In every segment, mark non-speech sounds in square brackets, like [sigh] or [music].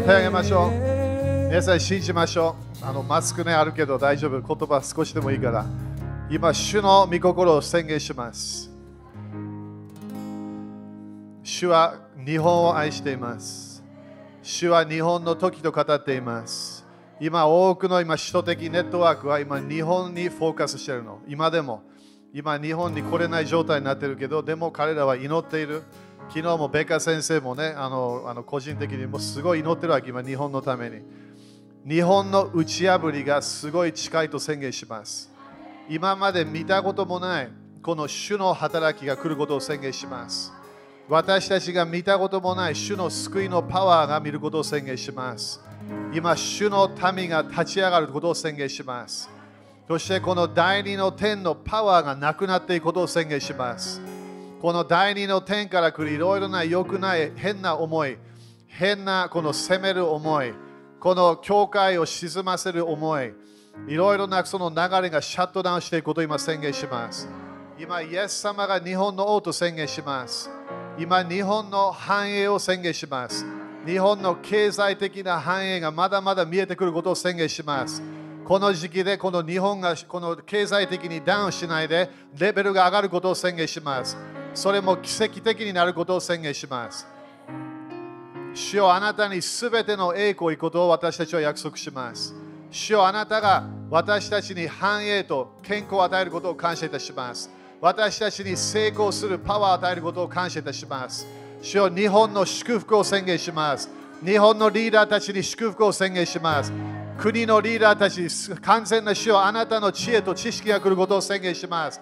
手を挙げましょう。皆さん信じましょう。あのマスクねあるけど大丈夫。言葉少しでもいいから。今、主の御心を宣言します。主は日本を愛しています。主は日本の時と語っています。今、多くの今、首都的ネットワークは今、日本にフォーカスしているの。今でも。今、日本に来れない状態になっているけど、でも彼らは祈っている。昨日もベカ先生もね、あのあの個人的にもすごい祈ってるわけ、今、日本のために。日本の打ち破りがすごい近いと宣言します。今まで見たこともない、この主の働きが来ることを宣言します。私たちが見たこともない主の救いのパワーが見ることを宣言します。今、主の民が立ち上がることを宣言します。そしてこの第二の天のパワーがなくなっていくことを宣言します。この第二の天から来るいろいろな良くない変な思い、変なこの責める思い、この教会を沈ませる思い、いろいろなその流れがシャットダウンしていくことを今宣言します。今、イエス様が日本の王と宣言します。今、日本の繁栄を宣言します。日本の経済的な繁栄がまだまだ見えてくることを宣言します。この時期でこの日本がこの経済的にダウンしないでレベルが上がることを宣言します。それも奇跡的になることを宣言します。主よあなたにすべての栄光をいくことを私たちは約束します。主よあなたが私たちに繁栄と健康を与えることを感謝いたします。私たちに成功するパワーを与えることを感謝いたします。主よ日本の祝福を宣言します。日本のリーダーたちに祝福を宣言します。国のリーダーたちに完全な主よあなたの知恵と知識が来ることを宣言します。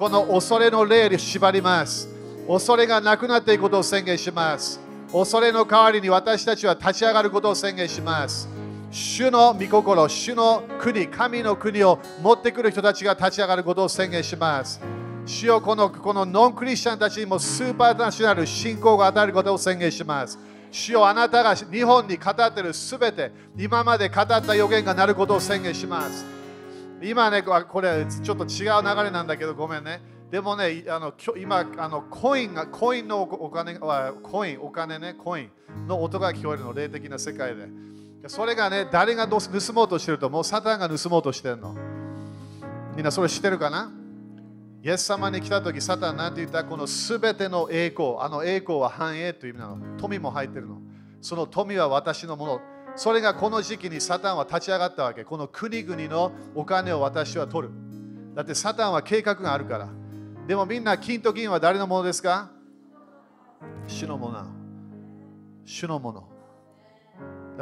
この恐れの霊で縛ります。恐れがなくなっていくことを宣言します。恐れの代わりに私たちは立ち上がることを宣言します。主の御心、主の国、神の国を持ってくる人たちが立ち上がることを宣言します。主よこのこのノンクリスチャンたちにもスーパーナショナル信仰が与えることを宣言します。主よあなたが日本に語っているすべて、今まで語った予言がなることを宣言します。今ね、これちょっと違う流れなんだけど、ごめんね。でもね、あの今あの、コインが、コインのお金は、コイン、お金ね、コインの音が聞こえるの、霊的な世界で。それがね、誰が盗もうとしてると、もうサタンが盗もうとしてるの。みんなそれ知ってるかな？イエス様に来たとき、サタンなんて言った？このすべての栄光、あの栄光は繁栄という意味なの。富も入ってるの。その富は私のもの。それがこの時期にサタンは立ち上がったわけ。この国々のお金を私は取る。だってサタンは計画があるから。でもみんな金と銀は誰のものですか？主のもの。主のもの。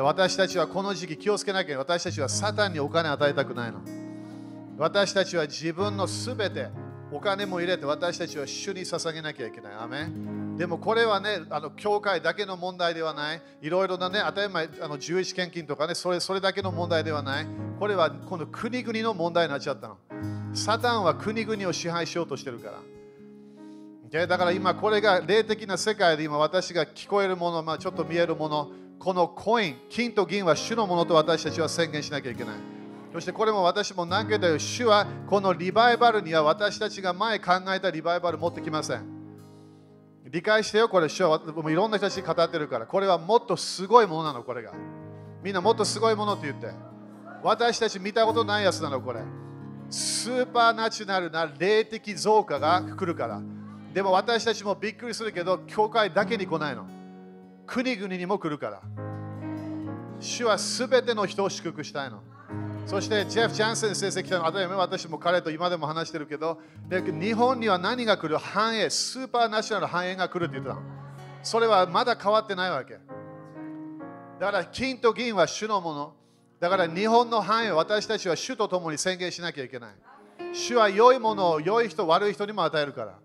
私たちはこの時期気をつけなきゃ私たちはサタンにお金与えたくないの。私たちは自分のすべてお金も入れて私たちは主に捧げなきゃいけない。アメでもこれはね、あの教会だけの問題ではない。いろいろなね、当たり前、あの11献金とかねそれ、それだけの問題ではない。これはこの国々の問題になっちゃったの。サタンは国々を支配しようとしてるから。でだから今これが霊的な世界で今私が聞こえるもの、まあ、ちょっと見えるもの、このコイン、金と銀は主のものと私たちは宣言しなきゃいけない。そしてこれも私も何回か言う主はこのリバイバルには私たちが前考えたリバイバル持ってきません。理解してよ、これ主はもういろんな人たちに語ってるから。これはもっとすごいものなの、これが。みんなもっとすごいものって言って。私たち見たことないやつなの、これ。スーパーナチュラルな霊的増加が来るから。でも私たちもびっくりするけど、教会だけに来ないの。国々にも来るから。主はすべての人を祝福したいの。そしてジェフ・ジャンセン先生来たの、私も彼と今でも話してるけど、日本には何が来る？繁栄、スーパーナショナル繁栄が来るって言ってたの。それはまだ変わってないわけ。だから金と銀は主のもの。だから日本の繁栄、私たちは主と共に宣言しなきゃいけない。主は良いものを良い人、悪い人にも与えるから。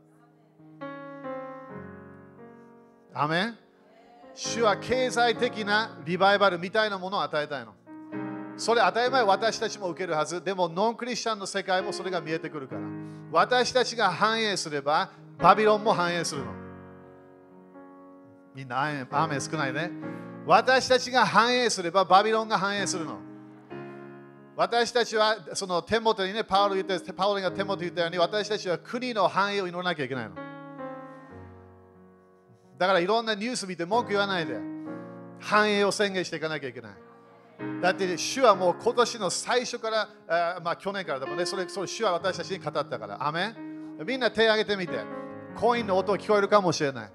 アメン主は経済的なリバイバルみたいなものを与えたいの。それ当たり前私たちも受けるはず。でもノンクリスチャンの世界もそれが見えてくるから。私たちが繁栄すればバビロンも繁栄するの。みんなアーメン少ないね。私たちが繁栄すればバビロンが繁栄するの。私たちはその手元にね、パウロ言ってパウロが手元言ったように私たちは国の繁栄を祈らなきゃいけないの。だからいろんなニュース見て文句言わないで。繁栄を宣言していかなきゃいけない。だって主はもう今年の最初から、あまあ去年からでもね、それそれ主は私たちに語ったから。アメみんな手を挙げてみて。コインの音聞こえるかもしれない。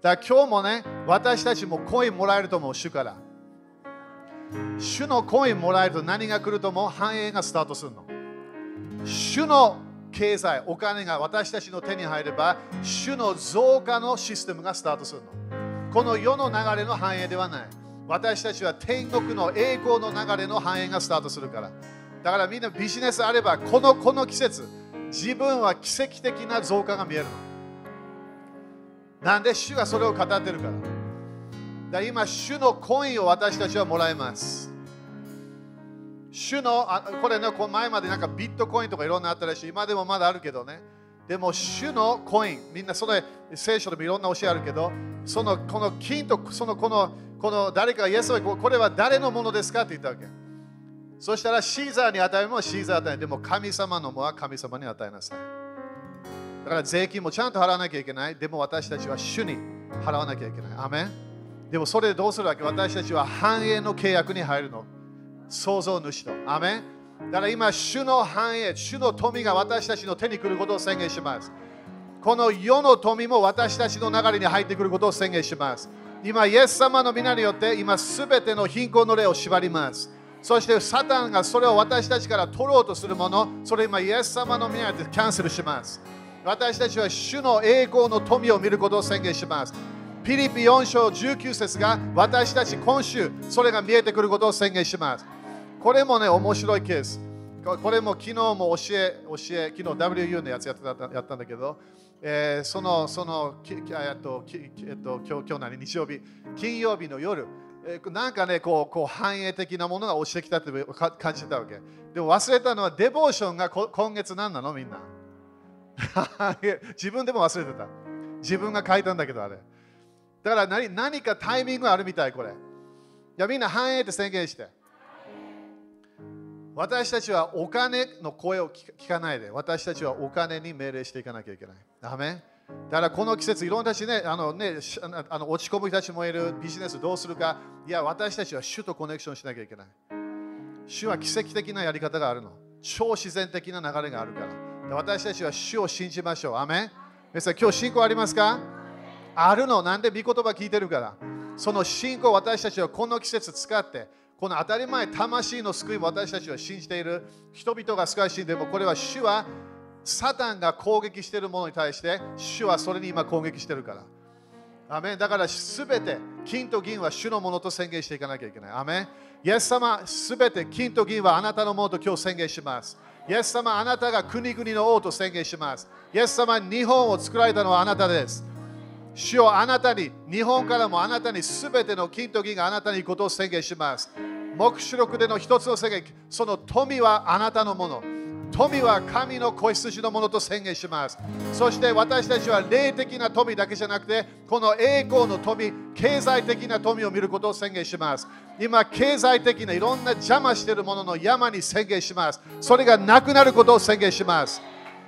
だから今日もね、私たちもコインもらえると思う、主から。主のコインもらえると何が来ると思う？繁栄がスタートするの。主の経済、お金が私たちの手に入れば、主の増加のシステムがスタートするの。この世の流れの繁栄ではない。私たちは天国の栄光の流れの繁栄がスタートするから。だからみんなビジネスあれば、このこの季節、自分は奇跡的な増加が見えるの。なんで主がそれを語ってるから。だ今、主のコインを私たちはもらえます。主の、あこれね、この前までなんかビットコインとかいろんなあったらしい、今でもまだあるけどね。でも、主のコイン、みんなそれ、聖書でもいろんな教えあるけど、そのこの金とそのこのこの誰かがイエスはこれは誰のものですかって言ったわけ。そしたらシーザーに与えもシーザーに与えでも神様のものは神様に与えなさい。だから税金もちゃんと払わなきゃいけない。でも私たちは主に払わなきゃいけない。アメンでもそれでどうするわけ？私たちは繁栄の契約に入るの。創造主と。アメンだから今、主の繁栄、主の富が私たちの手に来ることを宣言します。この世の富も私たちの流れに入ってくることを宣言します。今、イエス様の皆によって今、すべての貧困の霊を縛ります。そして、サタンがそれを私たちから取ろうとするもの、それ今、イエス様の皆によってキャンセルします。私たちは主の栄光の富を見ることを宣言します。ピリピ4章19節が私たち今週、それが見えてくることを宣言します。これもね、面白いケース。これも昨日も教え、教え、昨日 WU のやつやってたやったんだけど、えーその、その、ききえっと、きえっと、今日、今日何？日曜日、金曜日の夜、えーなんかね、こう、こう繁栄的なものが落ちてきたってか感じてたわけ。でも忘れたのは、デボーションがこ今月何なの？みんな。[laughs] 自分でも忘れてた。自分が書いたんだけど、あれ。だから何何かタイミングがあるみたい、これ。いや、みんな繁栄って宣言して。私たちはお金の声を聞かないで、私たちはお金に命令していかなきゃいけない。ダメだからこの季節、いろんな人ね、あのねあの落ち込む人たちもいる、ビジネスどうするか、いや、私たちは主とコネクションしなきゃいけない。主は奇跡的なやり方があるの。超自然的な流れがあるから。私たちは主を信じましょう。アメン皆さん、今日信仰ありますか？あるの。なんで御言葉聞いてるから。その信仰私たちはこの季節使って、この当たり前、魂の救いを私たちは信じている。人々が救い信じても、これは主はサタンが攻撃しているものに対して、主はそれに今攻撃しているから。アメンだからすべて金と銀は主のものと宣言していかなきゃいけない。アメンイエス様、すべて金と銀はあなたのものと今日宣言します。イエス様、あなたが国々の王と宣言します。イエス様、日本を作られたのはあなたです。主よあなたに、日本からもあなたにすべての金と銀があなたに行くことを宣言します。目視録での一つの宣言、その富はあなたのもの。富は神の子羊のものと宣言します。そして私たちは霊的な富だけじゃなくて、この栄光の富、経済的な富を見ることを宣言します。今、経済的ないろんな邪魔しているものの山に宣言します。それがなくなることを宣言します。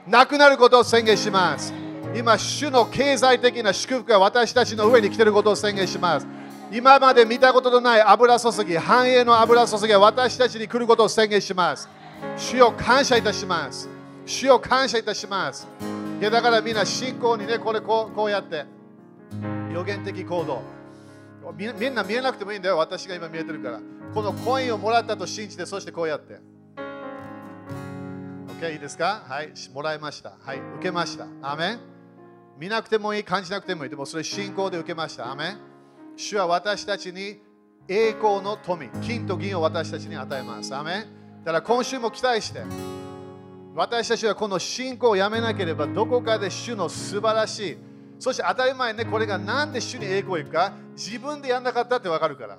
なくなることを宣言します。今、主の経済的な祝福が私たちの上に来ていることを宣言します。今まで見たことのない油注ぎ、繁栄の油注ぎが私たちに来ることを宣言します。主よ感謝いたします。主よ感謝いたします。いやだからみんな信仰にね、これこうこうやって予言的行動み。みんな見えなくてもいいんだよ、私が今見えてるから。このコインをもらったと信じて、そしてこうやって。OK、いいですか？はい、もらいました。はい、受けました。アメン見なくてもいい、感じなくてもいい。でもそれ信仰で受けました。アメン主は私たちに栄光の富、金と銀を私たちに与えます。アメンだから今週も期待して、私たちはこの信仰をやめなければ、どこかで主の素晴らしい、そして当たり前ね、これがなんで主に栄光いくか、自分でやんなかったってわかるから。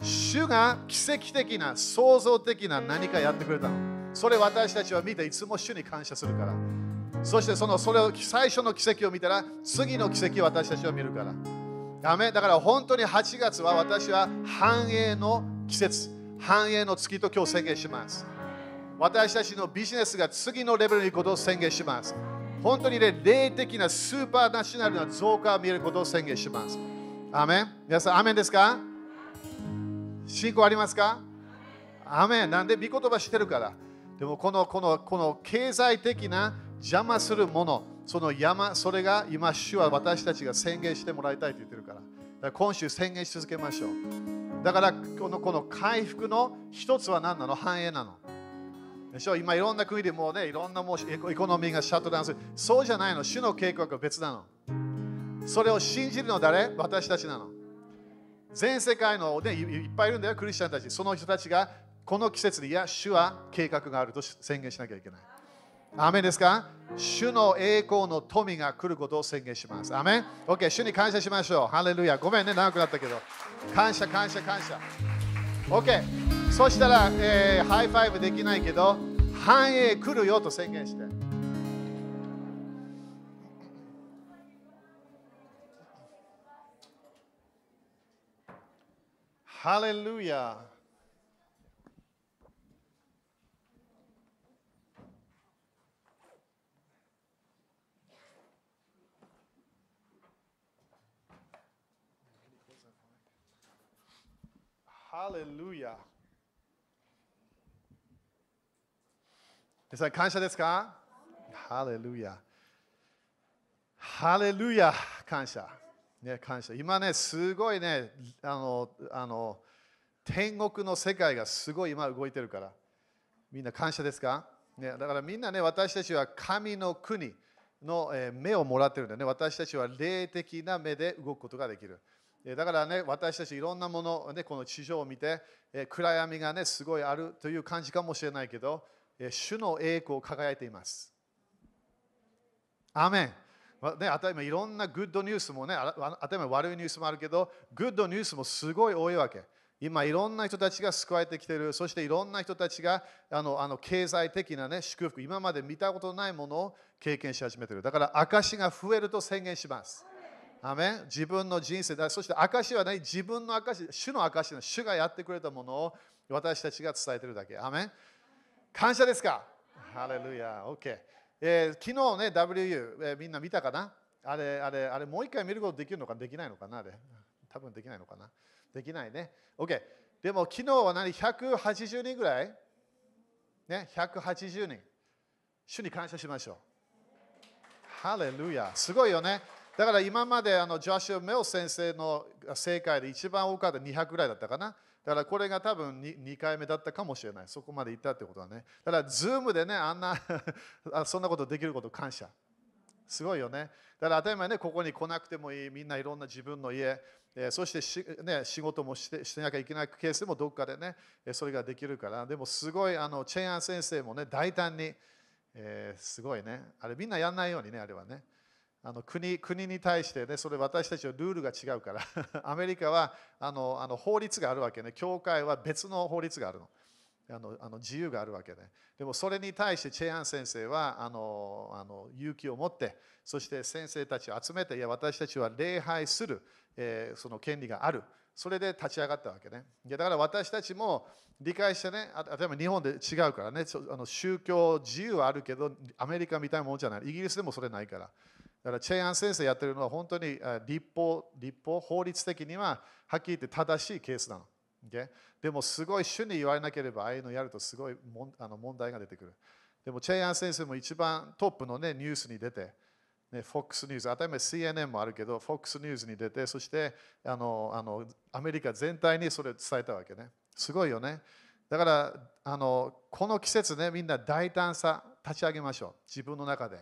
主が奇跡的な、創造的な何かやってくれたの。それ私たちは見ていつも主に感謝するから。そしてそのそれを最初の奇跡を見たら、次の奇跡を私たちは見るから。ダメだから本当に8月は私は繁栄の季節、繁栄の月と今日宣言します。私たちのビジネスが次のレベルに行くことを宣言します。本当に、ね、霊的なスーパーナショナルな増加を見ることを宣言します。アメン皆さん、アメンですか？信仰ありますか？アメンなんで？御言葉してるから。でもこのこのこの経済的な邪魔するもの、その山、それが今、主は私たちが宣言してもらいたいと言ってるから。だから今週宣言し続けましょう。だからこのこの回復の一つは何なの？繁栄なの。でしょ？今いろんな国でもうね、いろんなもうエコノミーがシャットダウンする。そうじゃないの。主の計画は別なの。それを信じるの誰？私たちなの。全世界の、ね、いっぱいいるんだよ、クリスチャンたち。その人たちがこの季節で、いや、主は計画があると宣言しなきゃいけない。アメンですか？主の栄光の富が来ることを宣言します。アメン ?OK、主に感謝しましょう。ハレルヤ。ごめんね、長くなったけど。感謝、感謝、感謝。OK、そしたら、えー high five できないけど、繁栄来るよと宣言して。ハレルヤ。ハレルヤ。皆さん感謝ですか？ハレルヤ。ハレルヤ。感謝。ね、感謝。今ね、すごいね、あの、あの、天国の世界がすごい今動いてるから。みんな感謝ですか、ね、だからみんなね、私たちは神の国の、目をもらってるんだよね。私たちは霊的な目で動くことができる。だからね、私たちいろんなもの、ね、この地上を見て、暗闇がね、すごいあるという感じかもしれないけど、え主の栄光を輝いています。アメン。ね、当たり前いろんなグッドニュースもね、あたり前悪いニュースもあるけど、グッドニュースもすごい多いわけ。今、いろんな人たちが救われてきている、そしていろんな人たちがあのあの経済的な、ね、祝福、今まで見たことないものを経験し始めている。だから、証が増えると宣言します。アメン自分の人生だ、そして証はね、自分の証、主の証の主がやってくれたものを私たちが伝えてるだけ。アメン感謝ですか？ハレルヤ、OK。えー昨日ね、WU、えーみんな見たかな？あれ、あれ、あれ、もう一回見ることできるのか？できないのかな？あれ。多分できないのかな？できないね。OK。でも昨日は何 ?180 人ぐらい？ね、180人。主に感謝しましょう。ハレルヤ。すごいよね。だから今まであのジョシュ・メオ先生の正解で一番多かった200ぐらいだったかな。だからこれが多分 2, 2回目だったかもしれない。そこまで行ったってことはね。だから、ズームでね、あんな [laughs] あそんなことできること感謝。すごいよね。だから当たり前ね、ここに来なくてもいい、みんないろんな自分の家、えーそしてし、ね、仕事もしてしてなきゃいけないケースでもどっかでね、それができるから、でもすごい、あのチェンアン先生もね、大胆に、えーすごいね、あれみんなやんないようにね、あれはね。あの国国に対してね、それ私たちはルールが違うから、[laughs] アメリカはあのあの法律があるわけね、教会は別の法律があるの。あのあの自由があるわけで、でもそれに対してチェアン先生はあのあの勇気を持って、そして先生たちを集めて、いや私たちは礼拝する、えーその権利がある。それで立ち上がったわけね。いやだから私たちも理解してね、例えば日本で違うからね、あの宗教自由はあるけど、アメリカみたいなものじゃない。イギリスでもそれないから。だからチェイアン先生やってるのは本当に立法、立法、法律的にははっきり言って正しいケースなの。Okay？でもすごい主に言われなければああいうのやるとすごいもんあの問題が出てくる。でもチェイアン先生も一番トップの、ね、ニュースに出て、ね、FOX ニュース、当たり前 CNN もあるけど、FOX ニュースに出て、そしてあのあのアメリカ全体にそれを伝えたわけね。すごいよね。だからあのこの季節ね、みんな大胆さ立ち上げましょう。自分の中で。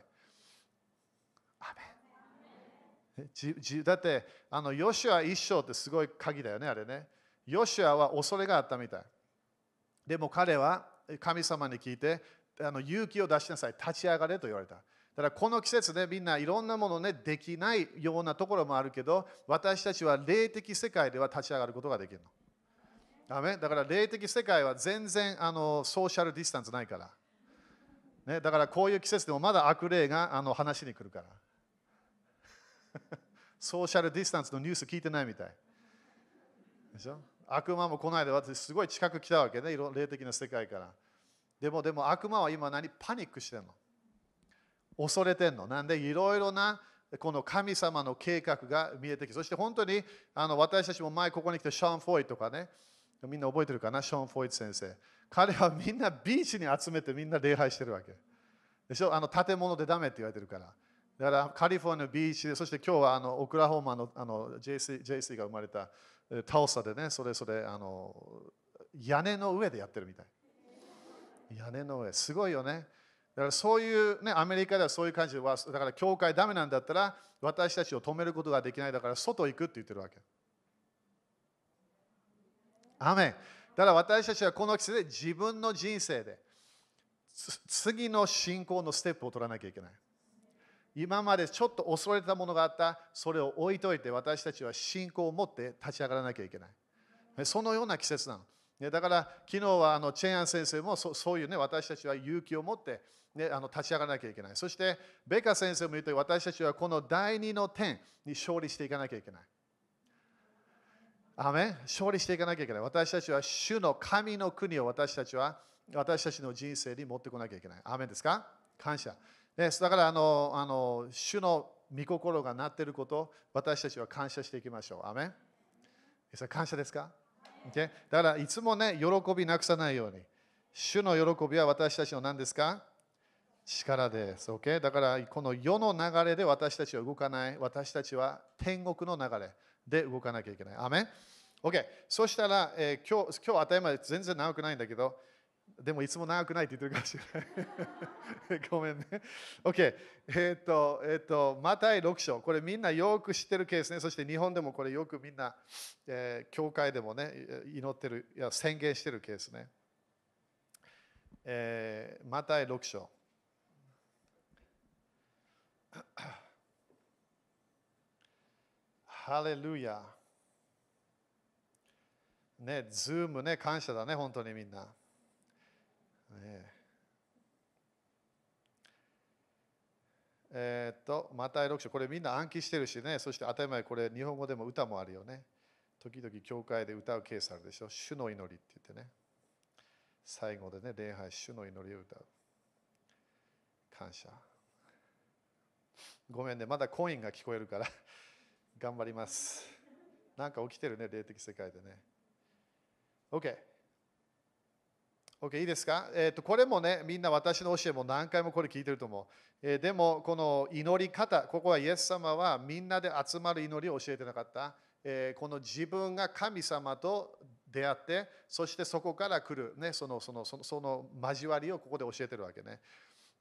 アメンじじだって、あのヨシュア一生ってすごい鍵だよね、あれね。ヨシュアは恐れがあったみたい。でも彼は神様に聞いて、あの勇気を出しなさい、立ち上がれと言われた。だからこの季節でみんないろんなものね、できないようなところもあるけど、私たちは霊的世界では立ち上がることができるの。アメ？だから霊的世界は全然あのソーシャルディスタンスないから。ね、だからこういう季節でもまだ悪霊があの話に来るから。[laughs] ソーシャルディスタンスのニュース聞いてないみたい。でしょ？悪魔もこの間私すごい近く来たわけね、いろ霊的な世界から。でもでも悪魔は今何？パニックしてんの恐れてんの。なんでいろいろなこの神様の計画が見えてきて、そして本当にあの私たちも前ここに来てシャーン・フォイとかね、みんな覚えてるかな？ショーン・フォイト先生。彼はみんなビーチに集めてみんな礼拝してるわけ。でしょ？あの建物でダメって言われてるから。だからカリフォルニアビーチで、そして今日はあのオクラホーマのあの JC, JC が生まれたタオサでね、それそれあの屋根の上でやってるみたい。屋根の上、すごいよね。だからそういうね、アメリカではそういう感じで、だから教会ダメなんだったら、私たちを止めることができない、だから外行くって言ってるわけ。アメだから私たちはこの季節で自分の人生で次の信仰のステップを取らなきゃいけない。今までちょっと恐れてたものがあった、それを置いといて私たちは信仰を持って立ち上がらなきゃいけない。そのような季節なの。だから昨日はあのチェンアン先生もそそういうね私たちは勇気を持って、ね、あの立ち上がらなきゃいけない。そしてベカ先生も言って私たちはこの第二の点に勝利していかなきゃいけない。アメ勝利していかなきゃいけない。私たちは主の神の国を私たちは私たちの人生に持ってこなきゃいけない。アメですか？感謝。です。だからあの、あの主の御心がなっていること、私たちは感謝していきましょう。アメンそれ感謝ですか、okay? だからいつもね、喜びなくさないように。主の喜びは私たちの何ですか？力です。Okay? だからこの世の流れで私たちは動かない。私たちは天国の流れで動かなきゃいけない。アメン ?OK。そしたら、えー、今日、今日当たり前全然長くないんだけど、でもいつも長くないって言ってるかもしれない。[laughs] ごめんね。OK。えっ、と、えっ、ー、と、マタイ6章。これみんなよく知ってるケースね。そして日本でもこれよくみんな、えー、教会でもね、祈ってる、いや宣言してるケースね。えー、マタイ6章。[coughs] ハレルヤ。ね、ズームね、感謝だね、本当にみんな。ねえー、っと、また6章、これみんな暗記してるしね、そして当たり前、これ日本語でも歌もあるよね。時々教会で歌うケースあるでしょ。主の祈りって言ってね。最後でね、礼拝、主の祈りを歌う。感謝。ごめんね、まだコインが聞こえるから頑張ります。なんか起きてるね、霊的世界でね。OK。OK、いいですか、えーと、これもね、みんな私の教えも何回もこれ聞いてると思う。えー、でも、この祈り方、ここはイエス様はみんなで集まる祈りを教えてなかった。えー、この自分が神様と出会って、そしてそこから来る、ね、そのそのそのその交わりをここで教えてるわけね。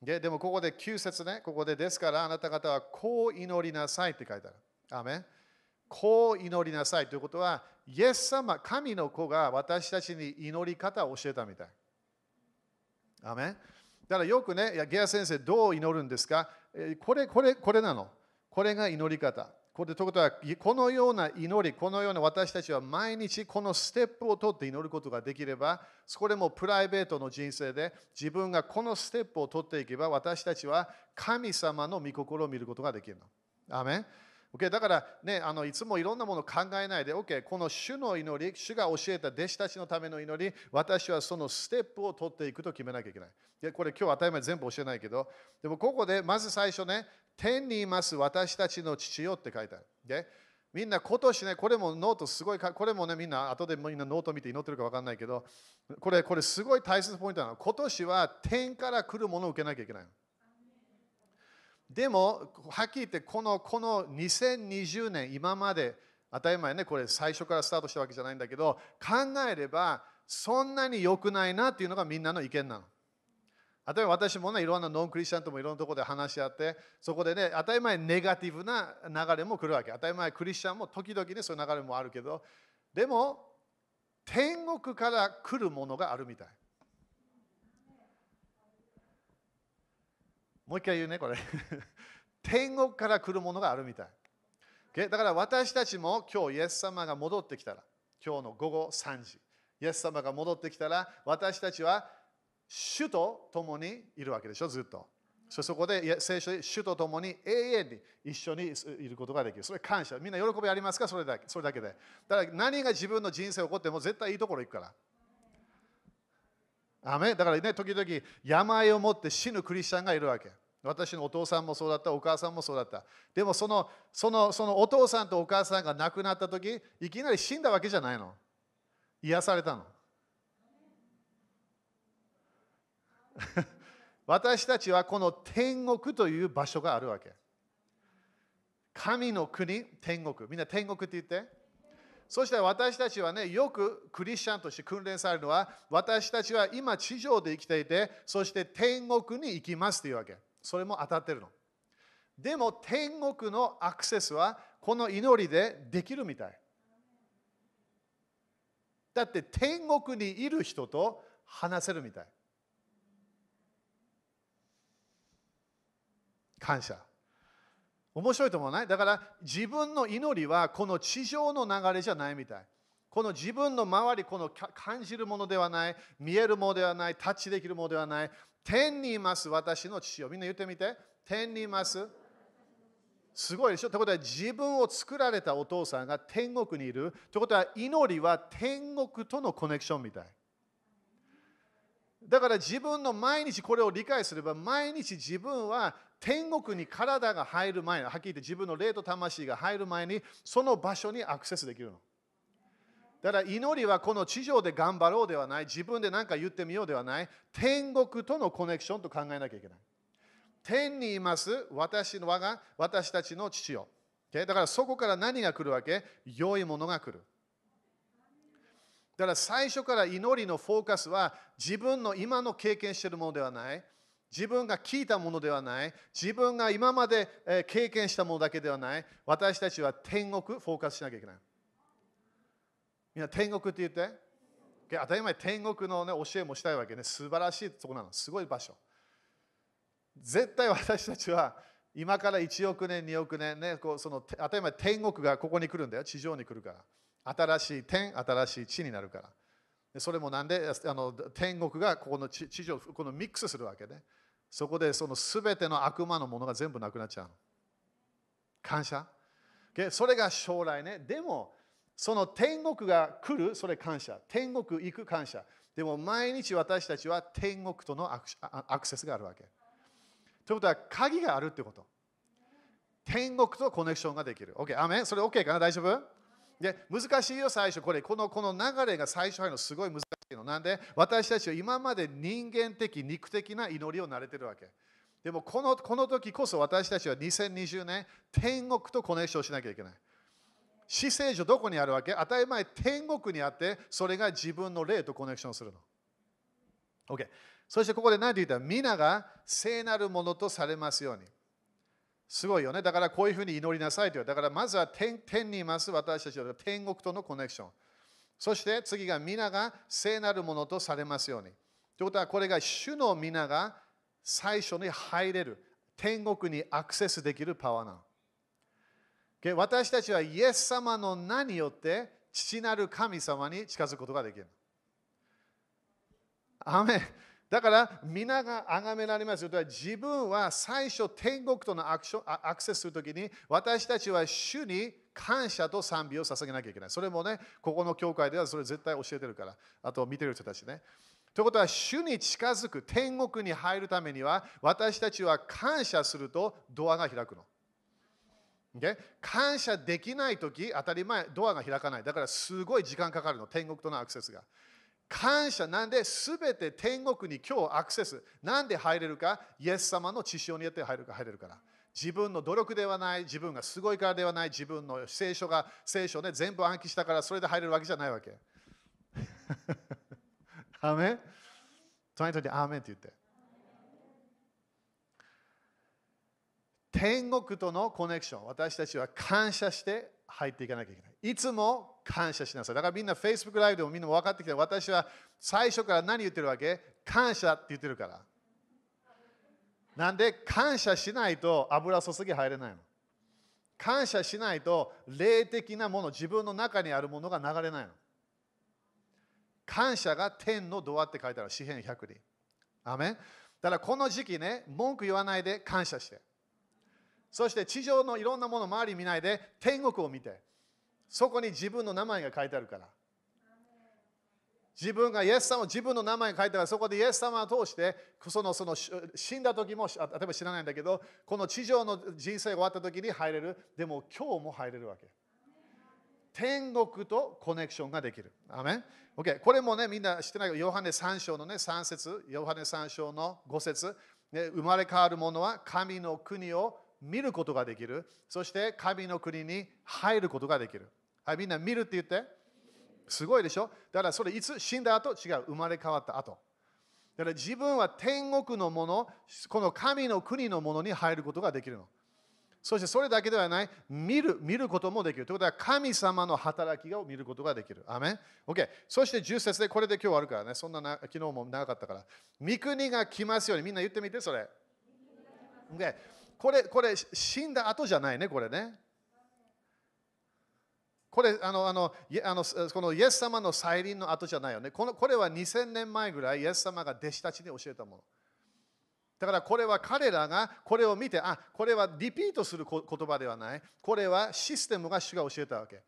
ででもここで9節ね、ここでですからあなた方はこう祈りなさいって書いてある。アメこう祈りなさいということは、イエス様、神の子が私たちに祈り方を教えたみたい。アメだからよくね、いやゲア先生、どう祈るんですか？これ、これ、これなの。これが祈り方。これということは、このような祈り、このような私たちは毎日このステップを取って祈ることができれば、そこでもプライベートの人生で自分がこのステップを取っていけば、私たちは神様の御心を見ることができるの。アメン Okay? だから、ね、あのいつもいろんなものを考えないで、OK、この主の祈り、主が教えた弟子たちのための祈り、私はそのステップを取っていくと決めなきゃいけない。でこれ今日当たり前全部教えないけど、でもここでまず最初ね、天にいます私たちの父よって書いてある。でみんな今年ね、これもノートすごいこれもね、みんな後でみんなノート見て祈ってるか分かんないけど、これ、これすごい大切なポイントなの。今年は天から来るものを受けなきゃいけない。でも、はっきり言ってこの、この2020年、今まで、当たり前ね、これ最初からスタートしたわけじゃないんだけど、考えれば、そんなに良くないなっていうのがみんなの意見なの。例えば私もね、いろんなノンクリスチャンともいろんなところで話し合って、そこでね、当たり前ネガティブな流れも来るわけ。当たり前クリスチャンも時々ね、そういう流れもあるけど、でも、天国から来るものがあるみたい。もう一回言うね、これ。[laughs] 天国から来るものがあるみたい。だから私たちも今日イエス様が戻ってきたら、今日の午後3時、イエス様が戻ってきたら、私たちは主と共にいるわけでしょ、ずっと。そこで聖書で主と共に永遠に一緒にいることができる。それ感謝。みんな喜びありますか？それだけそれだけで。だから何が自分の人生起こっても絶対いいところ行くから。アメだからね、時々病を持って死ぬクリスチャンがいるわけ。私のお父さんもそうだった、お母さんもそうだった。でもそのそのそのお父さんとお母さんが亡くなった時いきなり死んだわけじゃないの。癒されたの。[laughs] 私たちはこの天国という場所があるわけ。神の国、天国。みんな天国って言って。そして私たちはね、よくクリスチャンとして訓練されるのは、私たちは今地上で生きていて、そして天国に行きますというわけ。それも当たってるの。でも天国のアクセスはこの祈りでできるみたい。だって天国にいる人と話せるみたい。感謝。面白いと思わない？だから自分の祈りはこの地上の流れじゃないみたい。この自分の周り、この感じるものではない、見えるものではない、タッチできるものではない、天にいます私の父を。みんな言ってみて。天にいますすごいでしょ？ということは自分を作られたお父さんが天国にいる。ということは祈りは天国とのコネクションみたい。だから自分の毎日これを理解すれば毎日自分は天国に体が入る前はっきり言って自分の霊と魂が入る前にその場所にアクセスできるの。だから祈りはこの地上で頑張ろうではない自分で何か言ってみようではない天国とのコネクションと考えなきゃいけない。天にいます私の我が私たちの父よ。だからそこから何が来るわけ？良いものが来る。だから最初から祈りのフォーカスは自分の今の経験しているものではない。自分が聞いたものではない。自分が今まで経験したものだけではない。私たちは天国フォーカスしなきゃいけない。みんな天国って言って。当たり前天国の、ね、教えもしたいわけね。素晴らしいとこなの。すごい場所。絶対私たちは今から1億年、2億年、ね、こうその当たり前天国がここに来るんだよ。地上に来るから。新しい天、新しい地になるから。それもなんであの天国がここの地上、このミックスするわけ、ね。そこでその全ての悪魔のものが全部なくなっちゃう。感謝？それが将来ね。でも、その天国が来る、それ感謝。天国行く感謝。でも毎日私たちは天国とのアクセスがあるわけ。ということは鍵があるってこと。天国とコネクションができる。OK、アメそれ OK かな？大丈夫？で難しいよ、最初。これ、このこの流れが最初入るのすごい難しいの。なんで、私たちは今まで人間的、肉的な祈りを慣れてるわけ。でもこの、この時こそ私たちは2020年、天国とコネクションしなきゃいけない。死聖所どこにあるわけ？当たり前、天国にあって、それが自分の霊とコネクションするの。OK。そしてここで何て言った？ら皆が聖なるものとされますように。すごいよね。だからこういうふうに祈りなさいという。だからまずは天天にいます私たちは天国とのコネクション。そして次が皆が聖なるものとされますように。ということはこれが主の皆が最初に入れる。天国にアクセスできるパワーなの。私たちはイエス様の名によって父なる神様に近づくことができる。アメだから皆が崇められますよ。自分は最初天国とのアクションアクセスするときに私たちは主に感謝と賛美を捧げなきゃいけない。それもね、ここの教会ではそれ絶対教えてるから。あと見てる人たちね。ということは、主に近づく、天国に入るためには、私たちは感謝するとドアが開くの。Okay? 感謝できないとき、当たり前、ドアが開かない。だからすごい時間かかるの、天国とのアクセスが。感謝なんで全て天国に今日アクセスなんで入れるか？イエス様の知識によって入るか入れるから自分の努力ではない自分がすごいからではない自分の聖書が聖書で全部暗記したからそれで入れるわけじゃないわけ。[laughs] アメン？隣人にアーメンって言って。天国とのコネクション私たちは感謝して入っていかなきゃいけない。いつも感謝しなさい。だからみんな Facebook ライブでもみんな分かってきて、私は最初から何言ってるわけ？感謝って言ってるから。なんで感謝しないと油注ぎ入れないの？感謝しないと霊的なもの、自分の中にあるものが流れないの。感謝が天のドアって書いてある、詩篇100に。アメンだからこの時期ね、文句言わないで感謝して。そして地上のいろんなもの周り見ないで天国を見て。そこに自分の名前が書いてあるから。自分がイエス様、自分の名前が書いてあるから、そこでイエス様を通して、そのその死んだ時も、例えば知らないんだけど、この地上の人生が終わった時に入れる。でも今日も入れるわけ。天国とコネクションができる。アメン OK。これもね、みんな知ってないヨハネ3章のね、3節ヨハネ3章の5節、ね、生まれ変わる者は神の国を見ることができる。そして神の国に入ることができる。はい、みんな見るって言って。すごいでしょ？だからそれいつ死んだ後？違う。生まれ変わった後。だから自分は天国のもの、この神の国のものに入ることができるの。そしてそれだけではない、見る見ることもできる。ということは、神様の働きを見ることができる。アメン ?OK。そして10節でこれで今日終わるからね。そんなな昨日も長かったから。御国が来ますように。みんな言ってみて、それ。OK。これ、これ、死んだ後じゃないね、これね。これあのあのあの、このイエス様の再臨の後じゃないよねこの。これは2000年前ぐらいイエス様が弟子たちに教えたもの。だからこれは彼らがこれを見て、あ、これはリピートする言葉ではない。これはシステムが主が教えたわけ。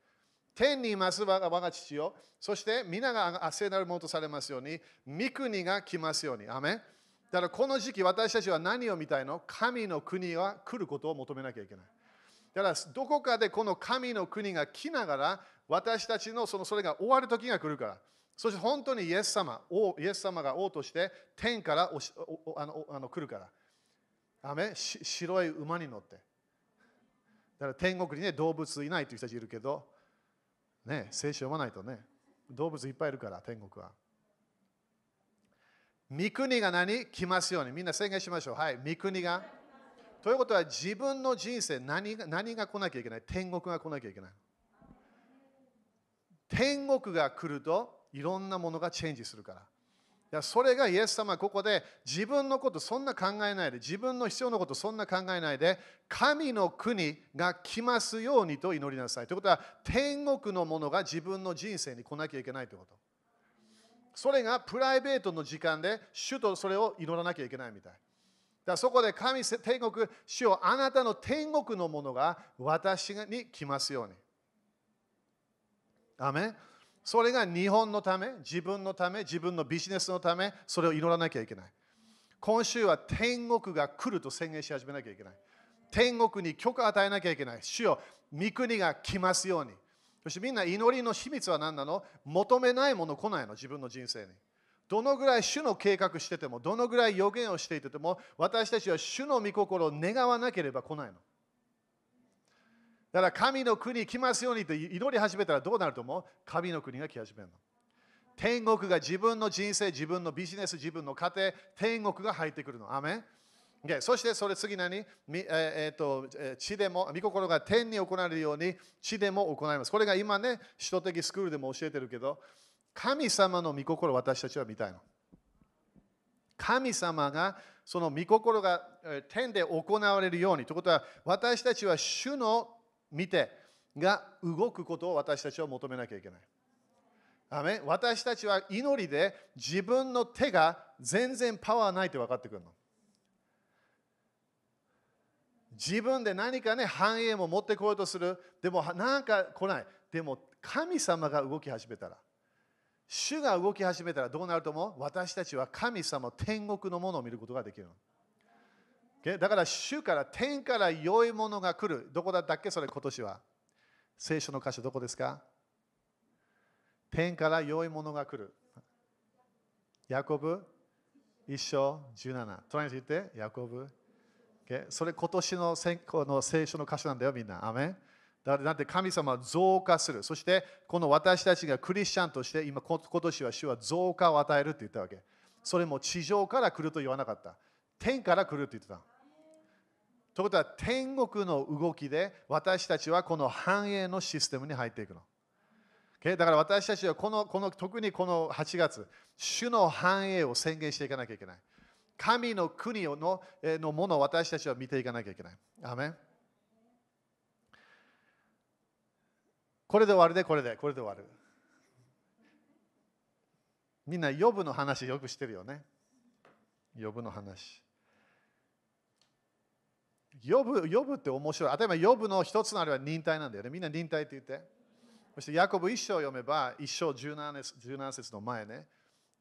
天にいます我が父よ。そして皆が聖なるものとされますように、御国が来ますように。アメだからこの時期私たちは何を見たいの？神の国が来ることを求めなきゃいけない。だからどこかでこの神の国が来ながら私たちのそのそれが終わる時が来るから。そして本当にイエス様、王イエス様が王として天からあのあの来るから。アメ白い馬に乗って。だから天国にね、動物いないという人たちいるけど、ね、聖書読まないとね、動物いっぱいいるから、天国は。御国が何？来ますように。みんな宣言しましょう。はい、御国が。ということは自分の人生何が何が来なきゃいけない？天国が来なきゃいけない。天国が来るといろんなものがチェンジするから。からそれがイエス様ここで自分のことそんな考えないで自分の必要なことそんな考えないで神の国が来ますようにと祈りなさい。ということは天国のものが自分の人生に来なきゃいけないということ。それがプライベートの時間で主とそれを祈らなきゃいけないみたい。だそこで神天国、主よあなたの天国のものが私に来ますように。アメそれが日本のため、自分のため、自分のビジネスのため、それを祈らなきゃいけない。今週は天国が来ると宣言し始めなきゃいけない。天国に許可を与えなきゃいけない。主よ、御国が来ますように。そしてみんな祈りの秘密は何なの？求めないもの来ないの、自分の人生に。どのぐらい主の計画してても、どのぐらい予言をしていても、私たちは主の御心を願わなければ来ないの。だから神の国来ますようにと祈り始めたらどうなると思う？神の国が来始めるの。天国が自分の人生、自分のビジネス、自分の家庭、天国が入ってくるの。アメンそしてそれ次何、ええー、と地でも、御心が天に行われるように地でも行います。これが今ね、首都的スクールでも教えてるけど、神様の御心を私たちは見たいの。神様がその御心が天で行われるようにということは私たちは主の見てが動くことを私たちは求めなきゃいけない。アメ私たちは祈りで自分の手が全然パワーないって分かってくるの。自分で何かね、繁栄も持ってこようとする。でもなんか来ない。でも神様が動き始めたら、主が動き始めたらどうなると思う？私たちは神様、天国のものを見ることができる。だから主から天から良いものが来る。どこだったっけ？それ今年は。聖書の箇所どこですか？天から良いものが来る。ヤコブ？一章17。隣に言って、ヤコブ。それ今年のの聖書の箇所なんだよ、みんな。アメだって神様は増加する。そしてこの私たちがクリスチャンとして今今年は主は増加を与えるって言ったわけ。それも地上から来ると言わなかった。天から来るって言ってた。ということは天国の動きで私たちはこの繁栄のシステムに入っていくの。だから私たちはこのこの特にこの8月、主の繁栄を宣言していかなきゃいけない。神の国ののものを私たちは見ていかなきゃいけない。アメンこれで終わるで、これで、これで終わる。みんな、呼ぶの話よくしてるよね。呼ぶの話。呼ぶ呼ぶって面白い。例えば呼ぶの一つのあれは忍耐なんだよね。みんな忍耐って言って。そしてヤコブ一章を読めば、一章17節の前ね。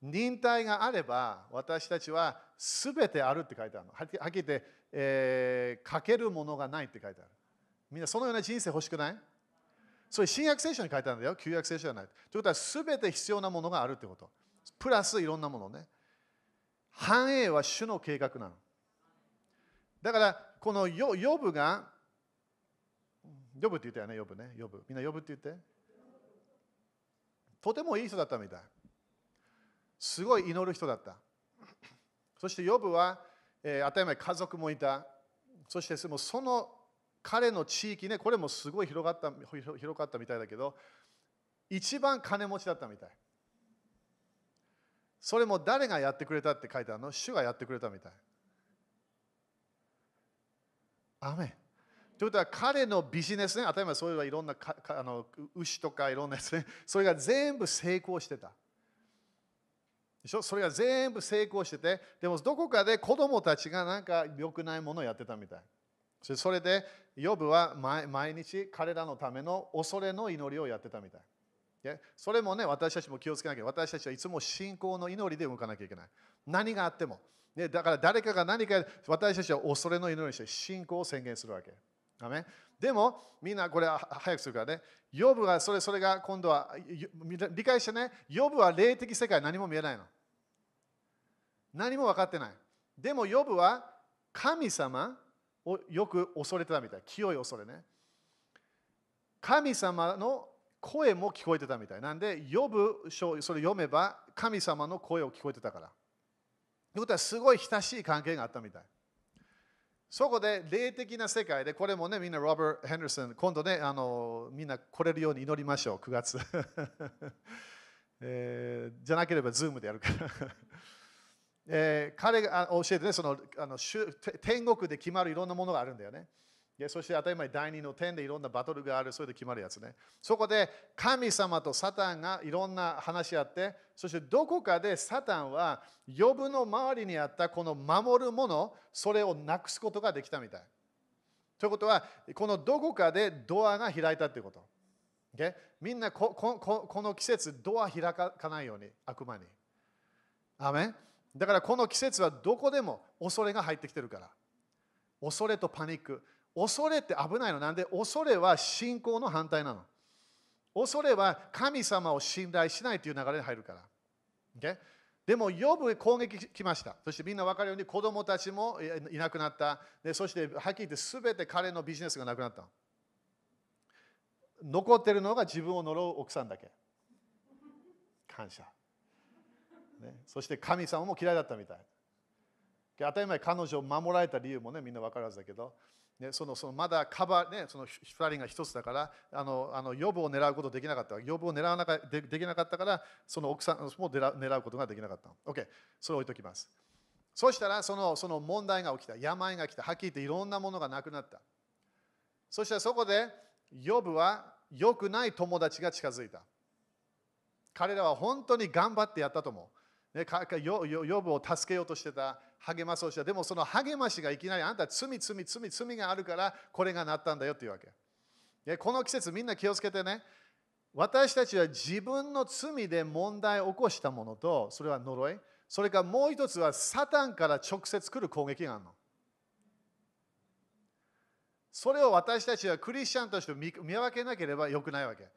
忍耐があれば私たちはすべてあるって書いてあるの。はっきり言って、えー、かけるものがないって書いてある。みんなそのような人生欲しくない？それ新約聖書に書いてあるんだよ。旧約聖書じゃない。ということは、すべて必要なものがあるってこと。プラスいろんなものね。繁栄は主の計画なの。だから、このヨヨブが、ヨブって言ったよね、ヨブね。ヨブ。みんなヨブって言って。とてもいい人だったみたい。すごい祈る人だった。そしてヨブは、えー、当たり前家族もいた。そしてその彼の地域ね、これもすごい広がった広かったみたいだけど、一番金持ちだったみたい。それも誰がやってくれたって書いてあるの？主がやってくれたみたい。アメということは彼のビジネスね、当たり前そういういろんなかあの牛とかいろんなやつね、それが全部成功してた。でしょ？それが全部成功してて、でもどこかで子供たちがなんか良くないものをやってたみたい。それで、ヨブは毎日彼らのための恐れの祈りをやってたみたい。それもね、私たちも気をつけなきゃ。私たちはいつも信仰の祈りで動かなきゃいけない。何があっても。ね、だから誰かが何か、私たちは恐れの祈りして信仰を宣言するわけ。でも、みんなこれは早くするからね。ヨブはそれそれが今度は理解してね。ヨブは霊的世界何も見えないの。何も分かってない。でも、ヨブは神様をよく恐れてたみたい。清い恐れね。神様の声も聞こえてたみたい。なんで、呼ぶ書、それ読めば神様の声を聞こえてたから。ということは、すごい親しい関係があったみたい。そこで霊的な世界で、これもね、みんなロバート・ヘンダーソン、今度ね、あのみんな来れるように祈りましょう、9月。[laughs] えー、じゃなければ、 Zoom でやるからえー、彼が教えてね、そのあの天国で決まるいろんなものがあるんだよね。そして当たり前第二の天でいろんなバトルがある、それで決まるやつね。そこで神様とサタンがいろんな話し合って、そしてどこかでサタンは呼ぶの周りにあったこの守るもの、それをなくすことができたみたい。ということは、このどこかでドアが開いたということ。Okay? みんなこの季節、ドア開かないように、悪魔に。アメだからこの季節はどこでも恐れが入ってきてるから。恐れとパニック。恐れって危ないの。なんで？恐れは信仰の反対なの。恐れは神様を信頼しないという流れに入るから。Okay? でも、呼ぶ攻撃来ました。そしてみんな分かるように子供たちもいなくなった。でそして、はっきり言って全て彼のビジネスがなくなった。残ってるのが自分を呪う奥さんだけ。感謝。ね、そして神様も嫌いだったみたい。当たり前、彼女を守られた理由もね、みんな分かるはずだけど、ね、そのそのまだカバー、ね、その2人が1つだから、あのあの予防を狙うことできなかった。予防を狙わなかでできなかったから、その奥さんも狙うことができなかった。OK、それを置いときます。そしたらその、その問題が起きた。病が来た。はっきり言っていろんなものがなくなった。そしたらそこで、ヨブは良くない友達が近づいた。彼らは本当に頑張ってやったと思う。ね、ヨブを助けようとしてた、励まそうした。でもその励ましがいきなりあんた罪、罪、罪、罪があるからこれがなったんだよっていうわけ。この季節みんな気をつけてね。私たちは自分の罪で問題を起こしたものと、それは呪い。それからもう一つはサタンから直接来る攻撃があるの。それを私たちはクリスチャンとして見分けなければよくないわけ。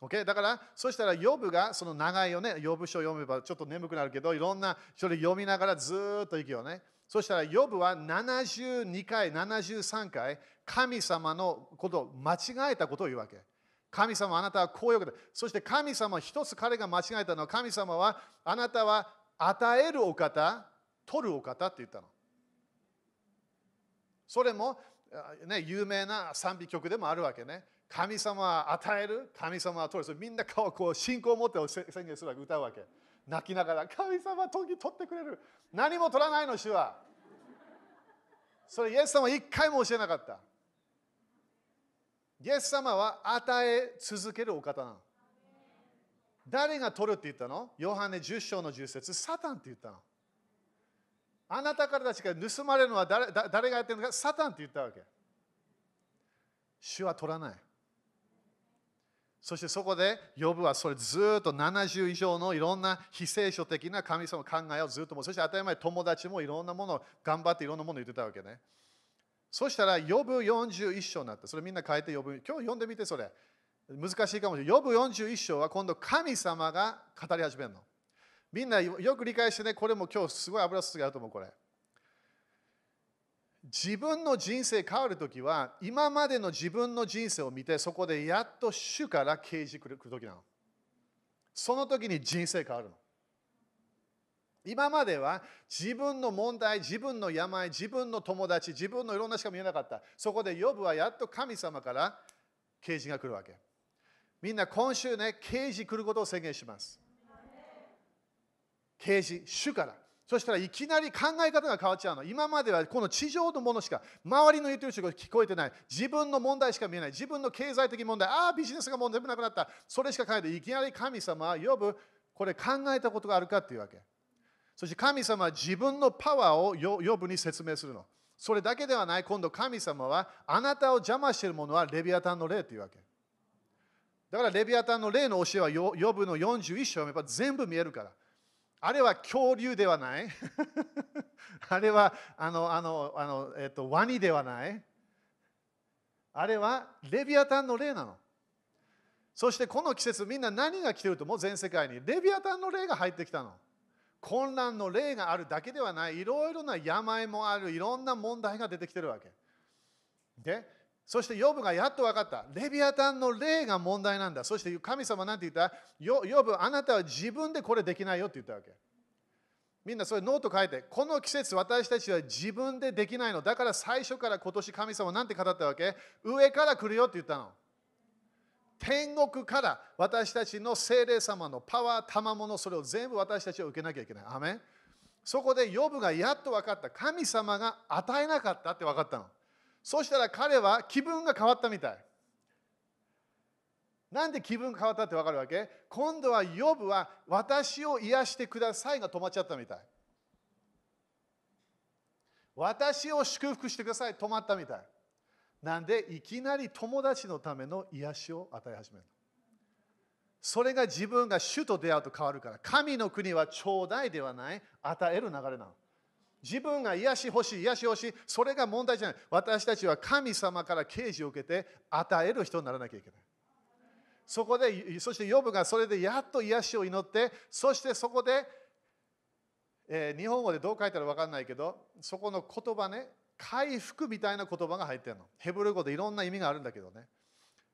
Okay? だから、そしたら、ヨブが、その長いよね、ヨブ書を読めばちょっと眠くなるけど、いろんな、それ読みながらずっと行くよね。そしたら、ヨブは72回、73回、神様のことを間違えたことを言うわけ。神様、あなたはこういうこと。そして神様、一つ彼が間違えたのは、神様は、あなたは与えるお方、取るお方って言ったの。それも、ね、有名な賛美曲でもあるわけね。神様は与える、神様は取る。みんな顔こう信仰を持って宣言するわけ、歌うわけ。泣きながら、神様は時取ってくれる。何も取らないの、主は。それ、イエス様は一回も教えなかった。イエス様は与え続けるお方なの。誰が取るって言ったの？ヨハネ10章の10節サタンって言ったの。あなたからたちが盗まれるのは誰誰がやってるのか？サタンって言ったわけ。主は取らない。そしてそこで、ヨブはそれずっと70以上のいろんな非聖書的な神様の考えをずっともそして当たり前友達もいろんなものを頑張っていろんなものを言ってたわけね。そしたら、ヨブ41章になった。それみんな書いて呼ぶ。今日読んでみて、それ。難しいかもしれない。ヨブ41章は今度神様が語り始めるの。みんなよく理解してね、これも今日すごい油注ぎあると思う、これ。自分の人生変わるときは、今までの自分の人生を見て、そこでやっと主から啓示来るときなの。その時に人生変わるの。今までは自分の問題、自分の病、自分の友達、自分のいろんなしか見えなかった。そこでヨブはやっと神様から啓示が来るわけ。みんな今週ね、啓示来ることを宣言します。啓示、主から。そしたらいきなり考え方が変わっちゃうの。今まではこの地上のものしか、周りの言ってる人が聞こえてない。自分の問題しか見えない。自分の経済的問題、ああ、ビジネスがもう全部なくなった。それしか考えて、いきなり神様は呼ぶ、これ考えたことがあるかっていうわけ。そして神様は自分のパワーを呼ぶに説明するの。それだけではない、今度神様はあなたを邪魔しているものはレビアタンの霊というわけ。だからレビアタンの霊の教えは呼ぶの41章やっぱ全部見えるから。あれは恐竜ではない。[laughs] あれはあのあのあの、えっと、ワニではない。あれはレビアタンの霊なの。そしてこの季節みんな何が来てるともう？全世界にレビアタンの霊が入ってきたの。混乱の霊があるだけではない。いろいろな病もある。いろんな問題が出てきてるわけ。でそしてヨブがやっと分かった。レビアタンの霊が問題なんだ。そして神様なんて言った？ヨブ、あなたは自分でこれできないよって言ったわけ。みんなそれノート書いて、この季節私たちは自分でできないの。だから最初から今年神様は何て語ったわけ上から来るよって言ったの。天国から私たちの聖霊様のパワー、賜物、それを全部私たちは受けなきゃいけない。アメそこでヨブがやっと分かった。神様が与えなかったって分かったの。そしたら彼は気分が変わったみたい。なんで気分が変わったって分かるわけ？今度はヨブは私を癒してくださいが止まっちゃったみたい。私を祝福してください止まったみたい。なんでいきなり友達のための癒しを与え始める。それが自分が主と出会うと変わるから。神の国はちょうだいではない、与える流れなの。自分が癒し欲しい、癒し欲しい、それが問題じゃない。私たちは神様から啓示を受けて与える人にならなきゃいけない。そこで、そしてヨブがそれでやっと癒しを祈って、そしてそこで、えー、日本語でどう書いたら分かんないけど、そこの言葉ね、回復みたいな言葉が入ってるの。ヘブル語でいろんな意味があるんだけどね。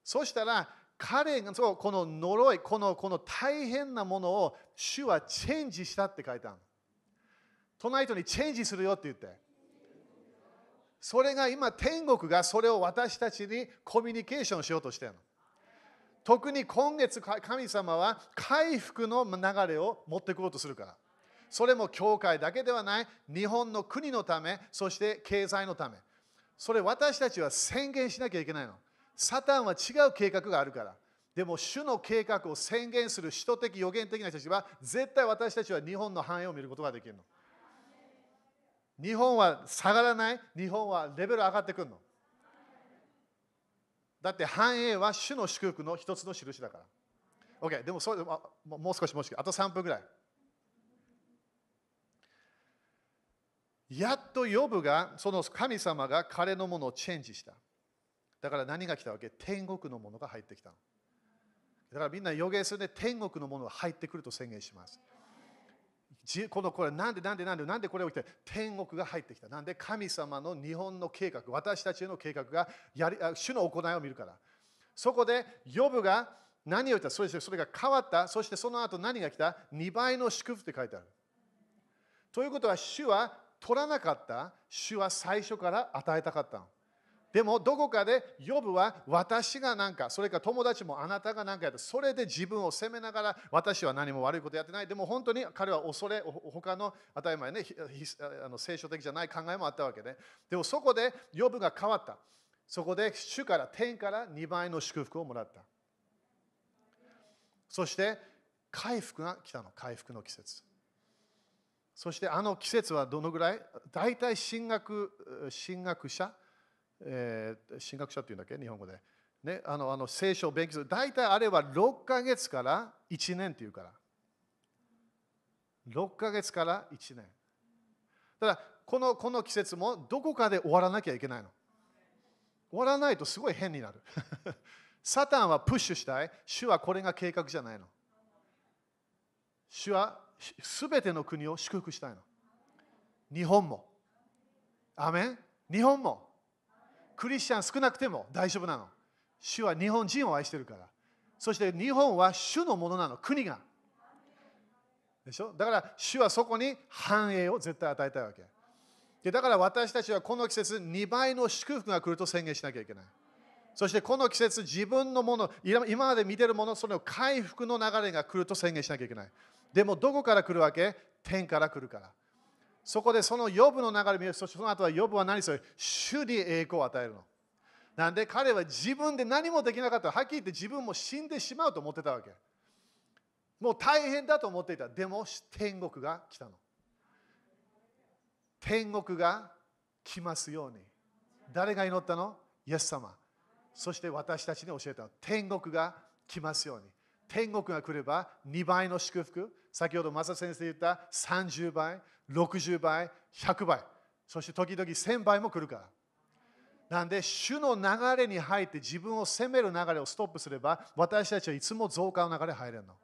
そしたら、彼がそうこの呪い、このこの大変なものを主はチェンジしたって書いてあるの。隣人にチェンジするよって言って。それが今、天国がそれを私たちにコミュニケーションしようとしてるの。特に今月、神様は回復の流れを持ってこうとするから。それも教会だけではない、日本の国のため、そして経済のため。それ私たちは宣言しなきゃいけないの。サタンは違う計画があるから。でも、主の計画を宣言する使徒的、予言的な人たちは、絶対私たちは日本の繁栄を見ることができるの。日本は下がらない、日本はレベル上がってくるの？だって繁栄は主の祝福の一つの印だから。OK、でもそれもう少しもう少し、あと3分ぐらい。やっと呼ぶが、その神様が彼のものをチェンジした。だから何が来たわけ？天国のものが入ってきた。だからみんな予言するで天国のものが入ってくると宣言します。このこれなんでなんでなんでなんでこれを言って天国が入ってきた。なんで神様の日本の計画、私たちへの計画がやり主の行いを見るから。そこでヨブが何を言った？それそれが変わった。そしてその後何が来た ?2 倍の祝福って書いてある。ということは主は取らなかった。主は最初から与えたかったの。でもどこかでヨブは私が何か、それか友達もあなたが何かやった。それで自分を責めながら私は何も悪いことやってない。でも本当に彼は恐れ、他の当たり前ね、あの聖書的じゃない考えもあったわけで。でもそこでヨブが変わった。そこで主から天から2倍の祝福をもらった。そして回復が来たの、回復の季節。そしてあの季節はどのぐらい？大体進学進学者えー、進学者っていうんだっけ？日本語で。ね、あのあの聖書を勉強する。大体あれは6ヶ月から1年っていうから。6ヶ月から1年。ただこのこの季節もどこかで終わらなきゃいけないの。終わらないとすごい変になる。[laughs] サタンはプッシュしたい。主はこれが計画じゃないの。主はすべての国を祝福したいの。日本も。アメン？日本も。クリスチャン少なくても大丈夫なの。主は日本人を愛してるから。そして日本は主のものなの、国が。でしょ？だから主はそこに繁栄を絶対与えたいわけ。でだから私たちはこの季節2倍の祝福が来ると宣言しなきゃいけない。そしてこの季節自分のもの、今まで見てるもの、その回復の流れが来ると宣言しなきゃいけない。でもどこから来るわけ？天から来るから。そこでその予部の流れを見るそしてその後は予部は何それ主に栄光を与えるの。なんで彼は自分で何もできなかった。はっきり言って自分も死んでしまうと思ってたわけ。もう大変だと思っていた。でも天国が来たの。天国が来ますように。誰が祈ったの？イエス様。そして私たちに教えたの。天国が来ますように。天国が来れば2倍の祝福。先ほどマサ先生言った30倍、60倍、100倍。そして時々1000倍も来るから。なんで、主の流れに入って自分を責める流れをストップすれば、私たちはいつも増加の流れに入れるの。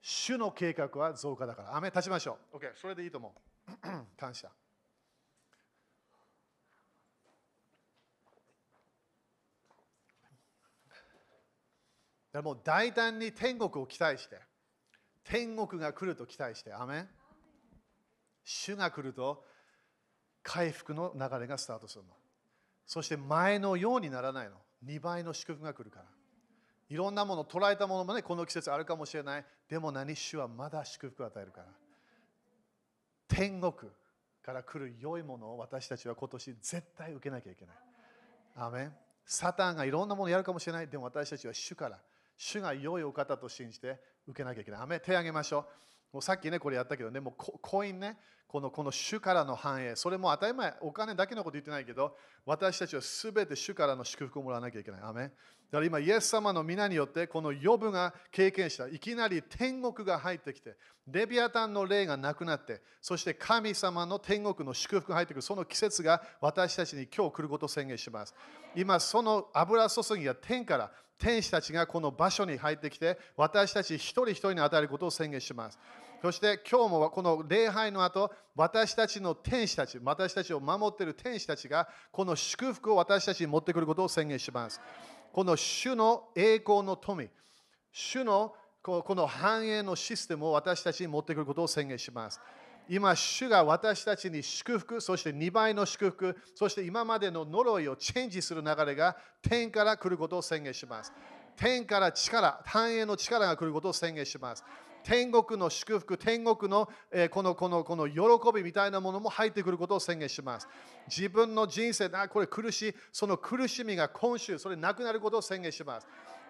主の計画は増加だから。雨立ちましょう。OK、それでいいと思う。[clears throat] 感謝。だもう大胆に天国を期待して、天国が来ると期待して、アメン主が来ると回復の流れがスタートするの。そして前のようにならないの。2倍の祝福が来るから。いろんなもの、捉えたものもね、この季節あるかもしれない。でも何？主はまだ祝福を与えるから。天国から来る良いものを私たちは今年絶対受けなきゃいけない。アメンサタンがいろんなものをやるかもしれない。でも私たちは主から、主が良いお方と信じて受けなきゃいけない。アメン手を挙げましょう。もうさっきね、これやったけどね、もうコインね、このこの主からの繁栄、それも当たり前、お金だけのこと言ってないけど、私たちはすべて主からの祝福をもらわなきゃいけない。アメだから今、イエス様の皆によって、この呼ぶが経験した、いきなり天国が入ってきて、レビアタンの霊がなくなって、そして神様の天国の祝福が入ってくる、その季節が私たちに今日来ることを宣言します。今、その油注ぎが天から、天使たちがこの場所に入ってきて、私たち一人一人に与えることを宣言します。そして今日もこの礼拝の後、私たちの天使たち、私たちを守っている天使たちが、この祝福を私たちに持ってくることを宣言します。この主の栄光の富、主のこの繁栄のシステムを私たちに持ってくることを宣言します。今、主が私たちに祝福、そして2倍の祝福、そして今までの呪いをチェンジする流れが天から来ることを宣言します。天から力、繁栄の力が来ることを宣言します。天国の祝福、天国の、えー、このこのこの喜びみたいなものも入ってくることを宣言します。自分の人生、あこれ苦しい、その苦しみが今週、それなくなることを宣言します。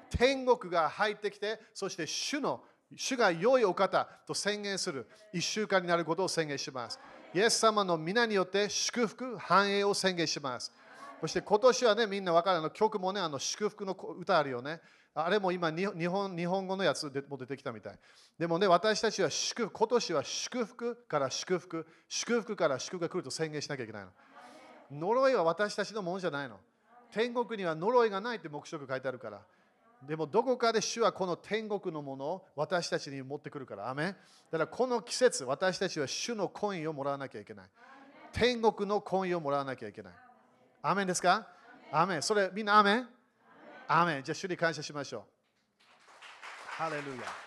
天国が入ってきて、そして主の主が良いお方と宣言する1週間になることを宣言します。イエス様の皆によって祝福、繁栄を宣言します。そして今年はね、みんな分かるの曲もね、あの祝福の歌あるよね。あれも今日本、日本語のやつでも出てきたみたい。でもね、私たちは祝福、今年は祝福から祝福、祝福から祝福が来ると宣言しなきゃいけないの。呪いは私たちのものじゃないの。天国には呪いがないって目標書いてあるから。でもどこかで主はこの天国のものを私たちに持ってくるから。アメだからこの季節、私たちは主のコインをもらわなきゃいけない。天国のコインをもらわなきゃいけない。アメンですか？アメン。それみんなアメン？アメンじゃあ主に感謝しましょう。ハレルヤ。